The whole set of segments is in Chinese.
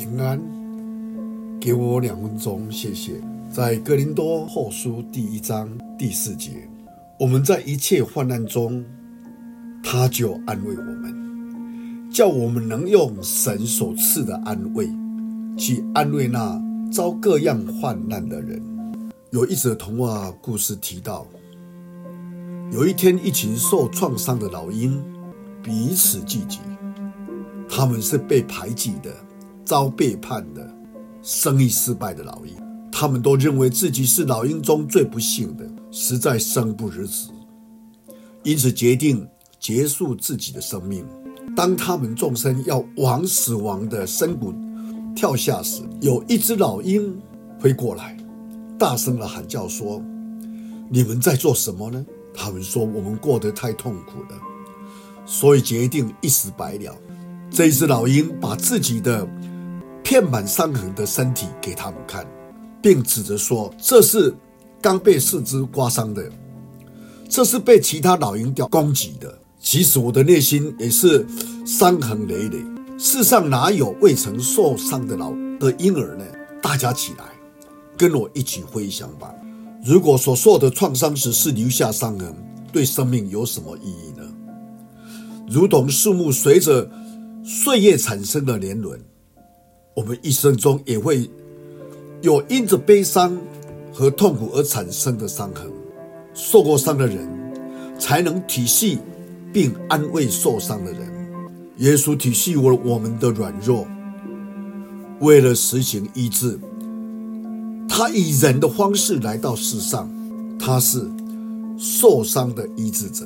平安，给我两分钟，谢谢。在格林多后书第一章第四节，我们在一切患难中，他就安慰我们，叫我们能用神所赐的安慰，去安慰那遭各样患难的人。有一则童话故事提到，有一天，一群受创伤的老鹰彼此聚集，他们是被排挤的。遭背叛的、生意失败的老鹰，他们都认为自己是老鹰中最不幸的，实在生不如死，因此决定结束自己的生命。当他们纵身要往死亡的深谷跳下时，有一只老鹰飞过来，大声地喊叫说：“你们在做什么呢？”他们说：“我们过得太痛苦了，所以决定一死百了。”这一只老鹰把自己的遍满伤痕的身体给他们看，并指着说：“这是刚被四肢刮伤的，这是被其他老鹰叼攻击的。其实我的内心也是伤痕累累。世上哪有未曾受伤的老的婴儿呢？大家起来，跟我一起回想吧。如果所受的创伤只是留下伤痕，对生命有什么意义呢？如同树木随着岁月产生的年轮。”我们一生中也会有因着悲伤和痛苦而产生的伤痕，受过伤的人才能体恤并安慰受伤的人。耶稣体恤我我们的软弱，为了实行医治，他以人的方式来到世上，他是受伤的医治者。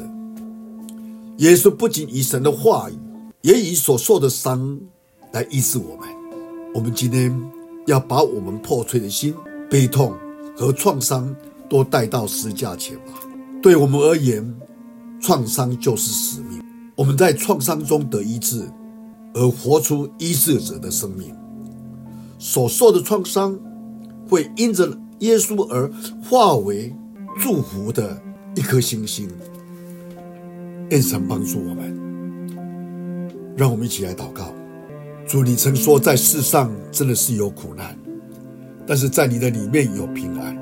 耶稣不仅以神的话语，也以所受的伤来医治我们。我们今天要把我们破碎的心、悲痛和创伤都带到十架前吧。对我们而言，创伤就是使命。我们在创伤中得医治，而活出医治者的生命。所受的创伤会因着耶稣而化为祝福的一颗星星。愿神帮助我们，让我们一起来祷告。主，你曾说在世上真的是有苦难，但是在你的里面有平安。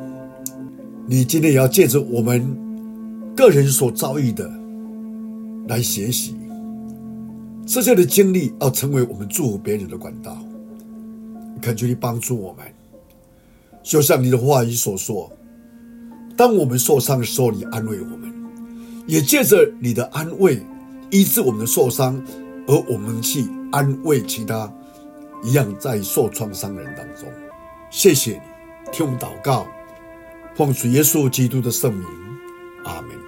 你今天也要借着我们个人所遭遇的来学习这些的经历，要成为我们祝福别人的管道。恳求你帮助我们，就像你的话语所说，当我们受伤的时候，你安慰我们，也借着你的安慰医治我们的受伤，而我们去。安慰其他一样在受创伤人当中，谢谢你听我们祷告，奉主耶稣基督的圣名，阿门。